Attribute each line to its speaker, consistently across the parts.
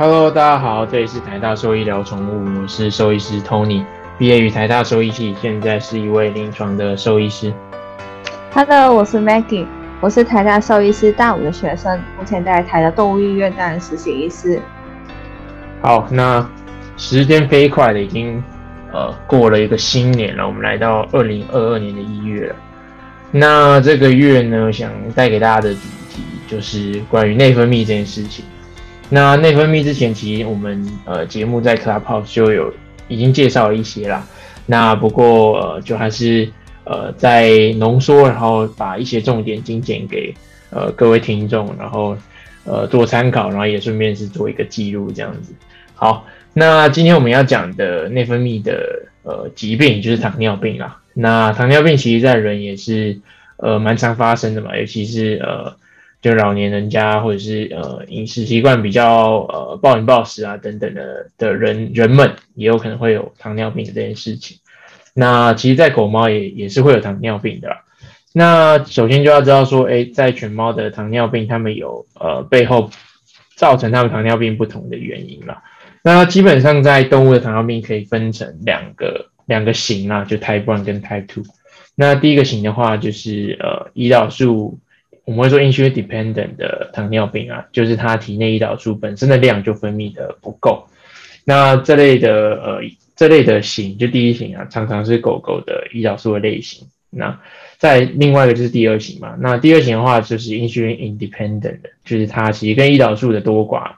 Speaker 1: Hello，大家好，这里是台大兽医聊宠物，我是兽医师 Tony，毕业于台大兽医系，现在是一位临床的兽医师。
Speaker 2: Hello，我是 Maggie，我是台大兽医师大五的学生，目前在台大动物医院担任实习医师。
Speaker 1: 好，那时间飞快的，已经呃过了一个新年了，我们来到二零二二年的一月了。那这个月呢，想带给大家的主题就是关于内分泌这件事情。那内分泌之前，其实我们呃节目在 Clubhouse 就有已经介绍了一些啦。那不过就还是呃在浓缩，然后把一些重点精简给呃各位听众，然后呃做参考，然后也顺便是做一个记录这样子。好，那今天我们要讲的内分泌的呃疾病就是糖尿病啦。那糖尿病其实在人也是呃蛮常发生的嘛，尤其是呃。就老年人家或者是呃饮食习惯比较呃暴饮暴食啊等等的的人人们，也有可能会有糖尿病这件事情。那其实，在狗猫也也是会有糖尿病的。那首先就要知道说，哎，在犬猫的糖尿病，它们有呃背后造成它们糖尿病不同的原因了。那基本上在动物的糖尿病可以分成两个两个型啊，就 Type One 跟 Type Two。那第一个型的话，就是呃胰岛素。我们会说 insulin dependent 的糖尿病啊，就是它体内胰岛素本身的量就分泌的不够。那这类的呃这类的型，就第一型啊，常常是狗狗的胰岛素的类型。那在另外一个就是第二型嘛。那第二型的话就是 insulin independent，就是它其实跟胰岛素的多寡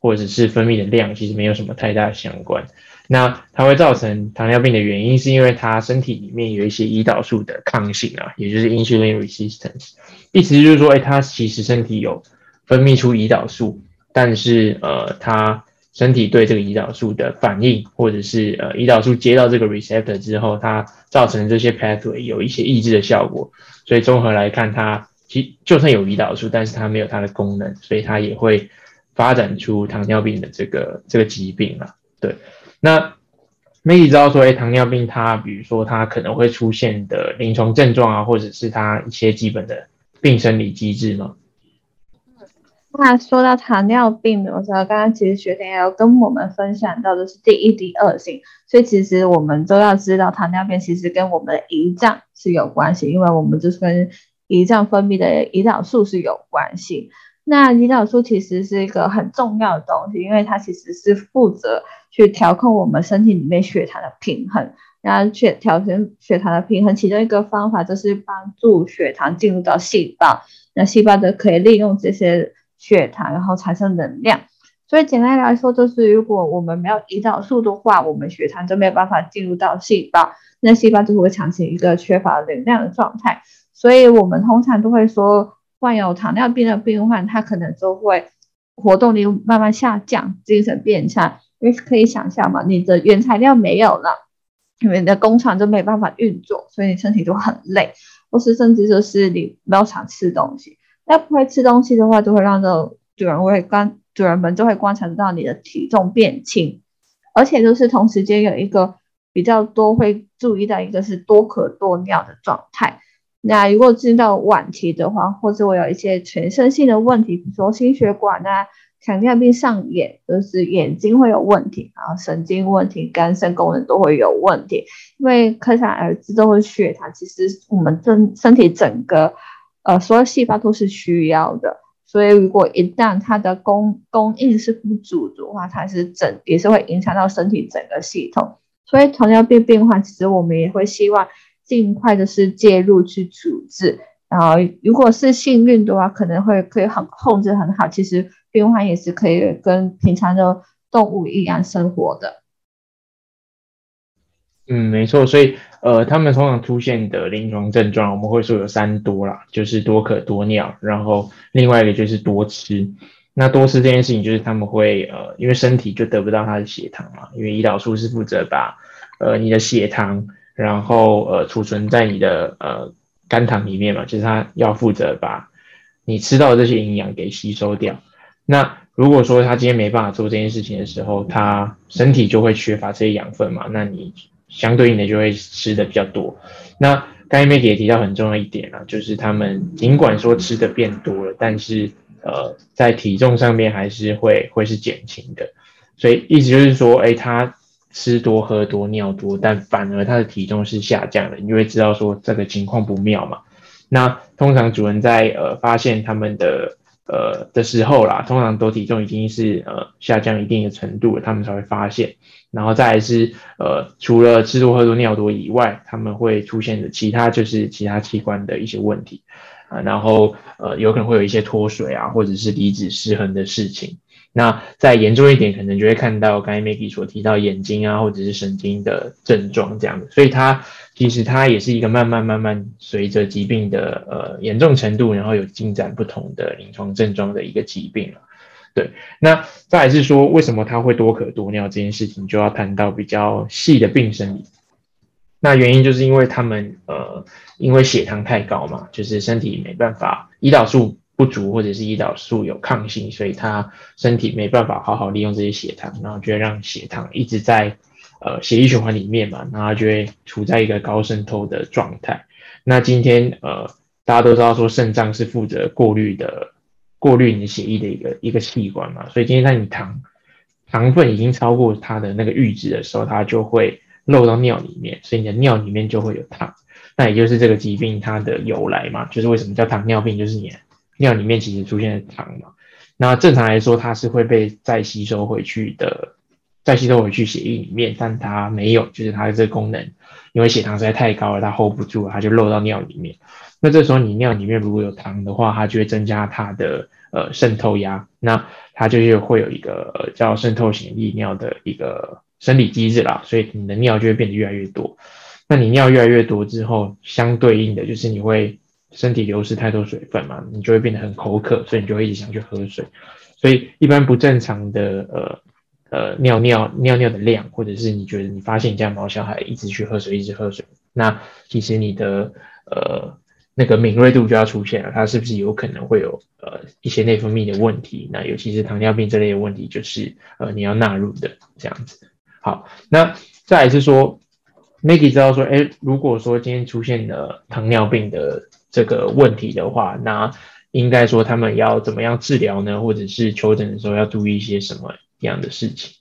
Speaker 1: 或者是分泌的量其实没有什么太大相关。那它会造成糖尿病的原因，是因为它身体里面有一些胰岛素的抗性啊，也就是 insulin resistance。意思就是说，哎，它其实身体有分泌出胰岛素，但是呃，它身体对这个胰岛素的反应，或者是呃，胰岛素接到这个 receptor 之后，它造成这些 pathway 有一些抑制的效果。所以综合来看，它其就算有胰岛素，但是它没有它的功能，所以它也会发展出糖尿病的这个这个疾病啊。对。那媒体知道说，哎，糖尿病它，比如说它可能会出现的临床症状啊，或者是它一些基本的病生理机制吗？
Speaker 2: 那说到糖尿病的时候，刚刚其实学姐也有跟我们分享到的是第一、第二型，所以其实我们都要知道，糖尿病其实跟我们的胰脏是有关系，因为我们就是跟胰脏分泌的胰岛素是有关系。那胰岛素其实是一个很重要的东西，因为它其实是负责去调控我们身体里面血糖的平衡。然后血调整血糖的平衡，其中一个方法就是帮助血糖进入到细胞，那细胞就可以利用这些血糖，然后产生能量。所以简单来说，就是如果我们没有胰岛素的话，我们血糖就没有办法进入到细胞，那细胞就会产生一个缺乏能量的状态。所以我们通常都会说。患有糖尿病的病患，他可能就会活动力慢慢下降，精神变差。因为可以想象嘛，你的原材料没有了，你的工厂就没办法运作，所以你身体就很累，或是甚至就是你没有想吃东西。那不会吃东西的话，就会让这主人会观主人们就会观察到你的体重变轻，而且就是同时间有一个比较多会注意到一个是多渴多尿的状态。那如果进到晚期的话，或者我有一些全身性的问题，比如说心血管啊、糖尿病上眼，就是眼睛会有问题，然后神经问题、肝肾功能都会有问题。因为可想而知，都是血糖，其实我们整身体整个呃所有细胞都是需要的。所以如果一旦它的供供应是不足的话，它是整也是会影响到身体整个系统。所以糖尿病病患，其实我们也会希望。尽快的是介入去处置，然后如果是幸运的话，可能会可以很控制很好。其实病患也是可以跟平常的动物一样生活的。
Speaker 1: 嗯，没错。所以呃，他们通常出现的临床症状，我们会说有三多啦，就是多渴多尿，然后另外一个就是多吃。那多吃这件事情，就是他们会呃，因为身体就得不到他的血糖嘛，因为胰岛素是负责把呃你的血糖。然后呃储存在你的呃肝糖里面嘛，就是它要负责把你吃到的这些营养给吸收掉。那如果说他今天没办法做这件事情的时候，他身体就会缺乏这些养分嘛，那你相对应的就会吃的比较多。那刚才 m a 也提到很重要一点啊，就是他们尽管说吃的变多了，但是呃，在体重上面还是会会是减轻的。所以意思就是说，哎，他吃多喝多尿多，但反而他的体重是下降的，你就会知道说这个情况不妙嘛。那通常主人在呃发现他们的呃的时候啦，通常都体重已经是呃下降一定的程度了，他们才会发现。然后再是呃除了吃多喝多尿多以外，他们会出现的其他就是其他器官的一些问题啊，然后呃有可能会有一些脱水啊，或者是离子失衡的事情。那再严重一点，可能就会看到刚才 Maggie 所提到眼睛啊，或者是神经的症状这样的。所以它其实它也是一个慢慢慢慢随着疾病的呃严重程度，然后有进展不同的临床症状的一个疾病了。对，那再是说为什么它会多可多尿这件事情，就要谈到比较细的病生理。那原因就是因为他们呃因为血糖太高嘛，就是身体没办法胰岛素。不足或者是胰岛素有抗性，所以他身体没办法好好利用这些血糖，然后就会让血糖一直在呃血液循环里面嘛，然后就会处在一个高渗透的状态。那今天呃大家都知道说肾脏是负责过滤的过滤你的血液的一个一个器官嘛，所以今天在你糖糖分已经超过它的那个阈值的时候，它就会漏到尿里面，所以你的尿里面就会有糖。那也就是这个疾病它的由来嘛，就是为什么叫糖尿病，就是你。尿里面其实出现了糖嘛，那正常来说它是会被再吸收回去的，再吸收回去血液里面，但它没有，就是它的这个功能，因为血糖实在太高了，它 hold 不住了，它就漏到尿里面。那这时候你尿里面如果有糖的话，它就会增加它的呃渗透压，那它就是会有一个叫渗透型利尿的一个生理机制啦，所以你的尿就会变得越来越多。那你尿越来越多之后，相对应的就是你会。身体流失太多水分嘛，你就会变得很口渴，所以你就会一直想去喝水。所以一般不正常的呃呃尿尿尿尿的量，或者是你觉得你发现你家毛小孩一直去喝水，一直喝水，那其实你的呃那个敏锐度就要出现了，它是不是有可能会有呃一些内分泌的问题？那尤其是糖尿病这类的问题，就是呃你要纳入的这样子。好，那再来是说，Maggie 知道说，哎，如果说今天出现了糖尿病的。这个问题的话，那应该说他们要怎么样治疗呢？或者是求诊的时候要注意一些什么样的事情？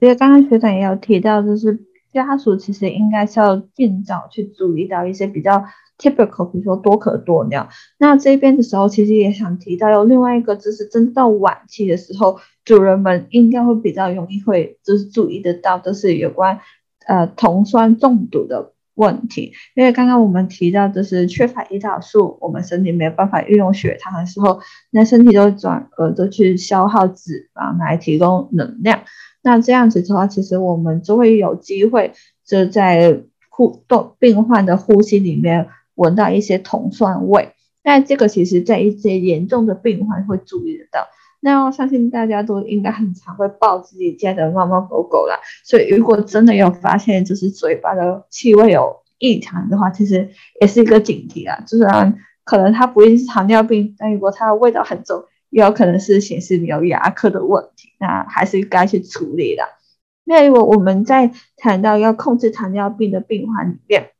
Speaker 2: 因为刚刚学长也有提到，就是家属其实应该是要尽早去注意到一些比较 typical，比如说多可多尿。那这边的时候，其实也想提到有另外一个，就是真到晚期的时候，主人们应该会比较容易会就是注意得到，就是有关呃酮酸中毒的。问题，因为刚刚我们提到，就是缺乏胰岛素，我们身体没有办法运用血糖的时候，那身体都转而都去消耗脂肪来提供能量。那这样子的话，其实我们就会有机会就在呼动病患的呼吸里面闻到一些酮酸味。那这个其实在一些严重的病患会注意得到。那我相信大家都应该很常会抱自己家的猫猫狗狗啦，所以如果真的有发现就是嘴巴的气味有异常的话，其实也是一个警惕啊，就是可能它不一定是糖尿病，但如果它的味道很重，也有可能是显示你有牙科的问题，那还是该去处理的。那如果我们在谈到要控制糖尿病的病患里面，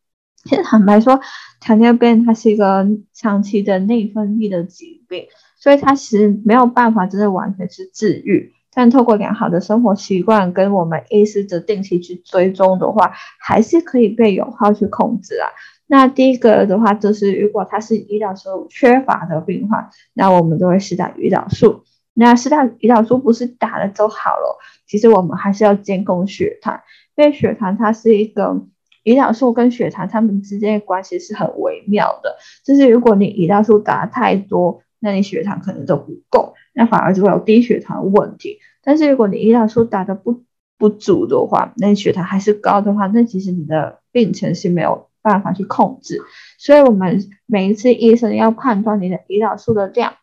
Speaker 2: 其实坦白说，糖尿病它是一个长期的内分泌的疾病。所以它其实没有办法真的完全是治愈，但透过良好的生活习惯跟我们医师的定期去追踪的话，还是可以被有效去控制啊。那第一个的话就是，如果他是胰岛素缺乏的病患，那我们就会施打胰岛素。那施打胰岛素不是打了就好了，其实我们还是要监控血糖，因为血糖它是一个胰岛素跟血糖它们之间的关系是很微妙的，就是如果你胰岛素打太多。那你血糖可能都不够，那反而就会有低血糖的问题。但是如果你胰岛素打的不不足的话，那你血糖还是高的话，那其实你的病程是没有办法去控制。所以我们每一次医生要判断你的胰岛素的量，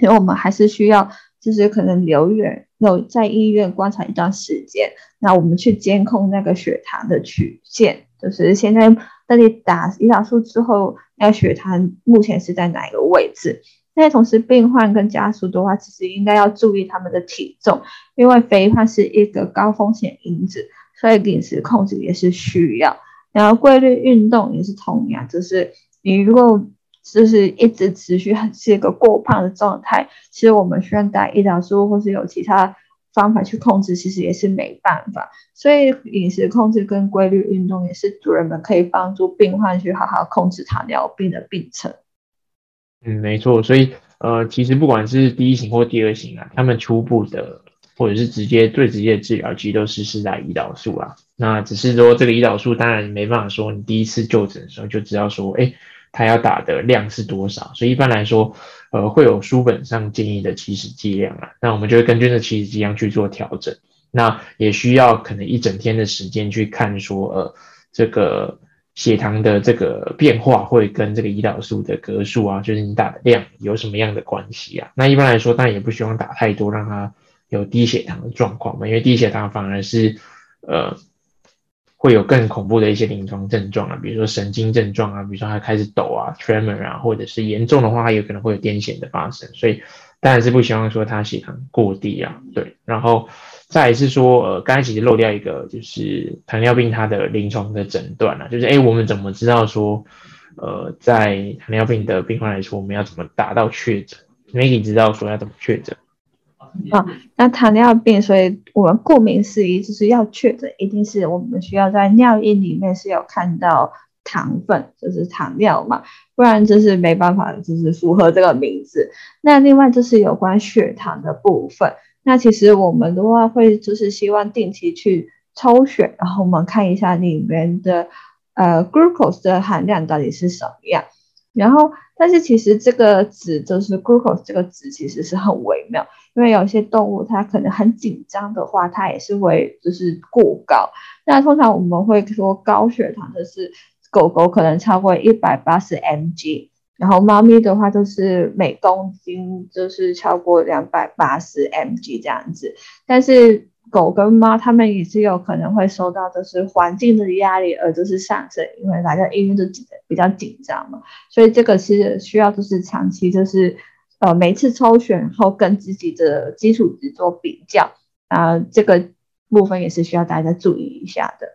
Speaker 2: 因为我们还是需要就是可能留院留在医院观察一段时间，那我们去监控那个血糖的曲线，就是现在当你打胰岛素之后，那血糖目前是在哪一个位置？那同时，病患跟家属的话，其实应该要注意他们的体重，因为肥胖是一个高风险因子，所以饮食控制也是需要。然后规律运动也是同样，就是你如果就是一直持续很是一个过胖的状态，其实我们需要打胰岛素或是有其他方法去控制，其实也是没办法。所以饮食控制跟规律运动也是主人们可以帮助病患去好好控制糖尿病的病程。
Speaker 1: 嗯，没错。所以呃，其实不管是第一型或第二型啊，他们初步的或者是直接最直接的治疗，其实都是施在胰岛素啊。那只是说这个胰岛素，当然没办法说你第一次就诊的时候就知道说，哎。它要打的量是多少？所以一般来说，呃，会有书本上建议的起始剂量啊。那我们就会根据这起始剂量去做调整。那也需要可能一整天的时间去看说，呃，这个血糖的这个变化会跟这个胰岛素的格数啊，就是你打的量有什么样的关系啊？那一般来说，当然也不希望打太多，让它有低血糖的状况嘛，因为低血糖反而是呃。会有更恐怖的一些临床症状啊，比如说神经症状啊，比如说他开始抖啊，tremor 啊，或者是严重的话，他有可能会有癫痫的发生，所以当然是不希望说他血糖过低啊，对。然后再是说，呃，刚才其实漏掉一个，就是糖尿病它的临床的诊断啊，就是哎，我们怎么知道说，呃，在糖尿病的病患来说，我们要怎么达到确诊？Maggie 知道说要怎么确诊？
Speaker 2: 啊，那糖尿病，所以我们顾名思义就是要确诊，一定是我们需要在尿液里面是有看到糖分，就是糖尿嘛，不然就是没办法，就是符合这个名字。那另外就是有关血糖的部分，那其实我们的话会就是希望定期去抽血，然后我们看一下里面的呃 glucose 的含量到底是什么样。然后，但是其实这个值就是 glucose 这个值其实是很微妙。因为有些动物它可能很紧张的话，它也是会就是过高。那通常我们会说高血糖的是狗狗可能超过一百八十 mg，然后猫咪的话就是每公斤就是超过两百八十 mg 这样子。但是狗跟猫它们也是有可能会受到就是环境的压力而就是上升，因为大家因为就比较紧张嘛，所以这个是需要就是长期就是。呃，每次抽选后跟自己的基础值做比较，啊，这个部分也是需要大家注意一下的。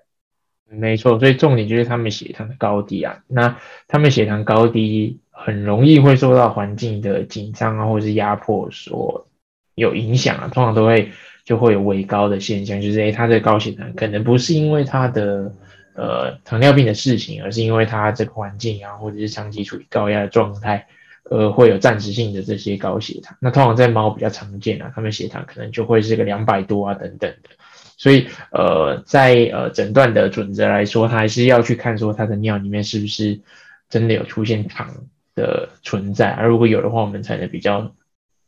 Speaker 1: 没错，所以重点就是他们血糖的高低啊。那他们血糖高低很容易会受到环境的紧张啊，或者是压迫所有影响啊，通常都会就会有微高的现象，就是诶，他的高血糖可能不是因为他的呃糖尿病的事情，而是因为他这个环境啊，或者是长期处于高压的状态。呃，会有暂时性的这些高血糖，那通常在猫比较常见啊，它们血糖可能就会是个两百多啊等等的，所以呃，在呃诊断的准则来说，它还是要去看说它的尿里面是不是真的有出现糖的存在，而如果有的话，我们才能比较。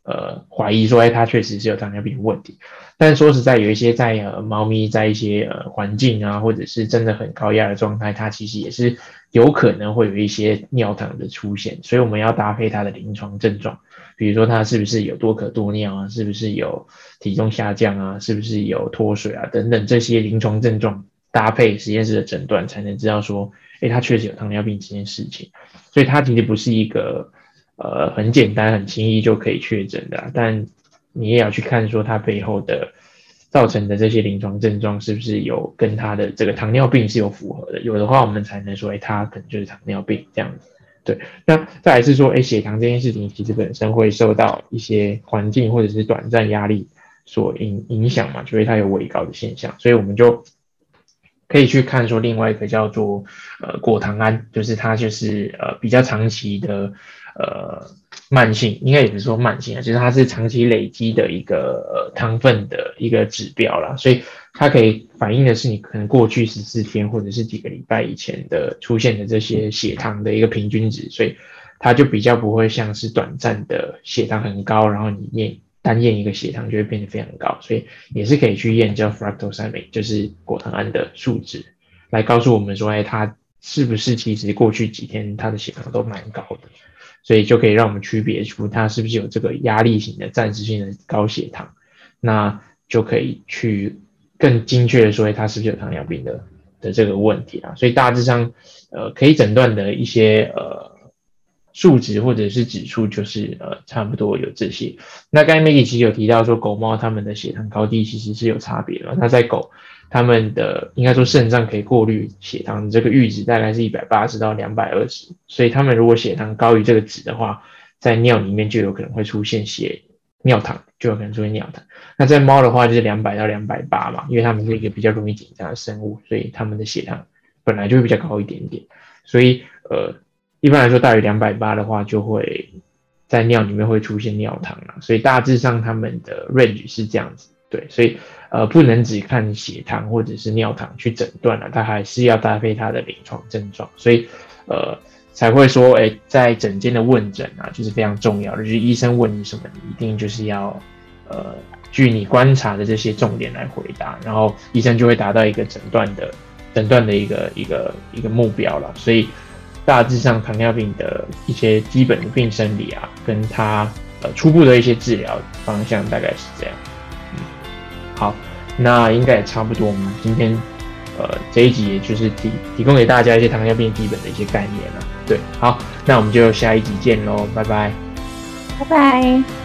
Speaker 1: 呃，怀疑说，哎，它确实是有糖尿病问题。但说实在，有一些在呃猫咪在一些呃环境啊，或者是真的很高压的状态，它其实也是有可能会有一些尿糖的出现。所以我们要搭配它的临床症状，比如说它是不是有多渴多尿啊，是不是有体重下降啊，是不是有脱水啊等等这些临床症状，搭配实验室的诊断，才能知道说，哎，他确实有糖尿病这件事情。所以它其实不是一个。呃，很简单，很轻易就可以确诊的，但你也要去看说它背后的造成的这些临床症状是不是有跟它的这个糖尿病是有符合的，有的话我们才能说，哎，它可能就是糖尿病这样子。对，那再来是说，哎，血糖这件事情其实本身会受到一些环境或者是短暂压力所影影响嘛，所以它有微高的现象，所以我们就可以去看说另外一个叫做呃果糖胺，就是它就是呃比较长期的。呃，慢性应该也不是说慢性啊，就是它是长期累积的一个呃糖分的一个指标啦，所以它可以反映的是你可能过去十四天或者是几个礼拜以前的出现的这些血糖的一个平均值，所以它就比较不会像是短暂的血糖很高，然后你面单验一个血糖就会变得非常高，所以也是可以去验叫 fructosamine，就是果糖胺的数值，来告诉我们说，哎，它是不是其实过去几天它的血糖都蛮高的。所以就可以让我们区别出它是不是有这个压力型的暂时性的高血糖，那就可以去更精确的说它是不是有糖尿病的的这个问题啊。所以大致上，呃，可以诊断的一些呃数值或者是指数就是呃差不多有这些。那刚才 Maggie 其实有提到说狗猫它们的血糖高低其实是有差别的。那在狗它们的应该说肾脏可以过滤血糖这个阈值大概是一百八十到两百二十，所以它们如果血糖高于这个值的话，在尿里面就有可能会出现血尿糖，就有可能出现尿糖。那在猫的话就是两百到两百八嘛，因为它们是一个比较容易紧张的生物，所以它们的血糖本来就会比较高一点点，所以呃。一般来说，大于两百八的话，就会在尿里面会出现尿糖了。所以大致上他们的 range 是这样子，对。所以呃，不能只看血糖或者是尿糖去诊断了，它还是要搭配它的临床症状。所以呃，才会说，哎，在诊间的问诊啊，就是非常重要的。就是医生问你什么，你一定就是要呃，据你观察的这些重点来回答，然后医生就会达到一个诊断的诊断的一个一个一个目标了。所以。大致上，糖尿病的一些基本的病生理啊，跟它呃初步的一些治疗方向大概是这样。嗯，好，那应该也差不多。我们今天呃这一集也就是提提供给大家一些糖尿病基本的一些概念了。对，好，那我们就下一集见喽，拜拜，
Speaker 2: 拜拜。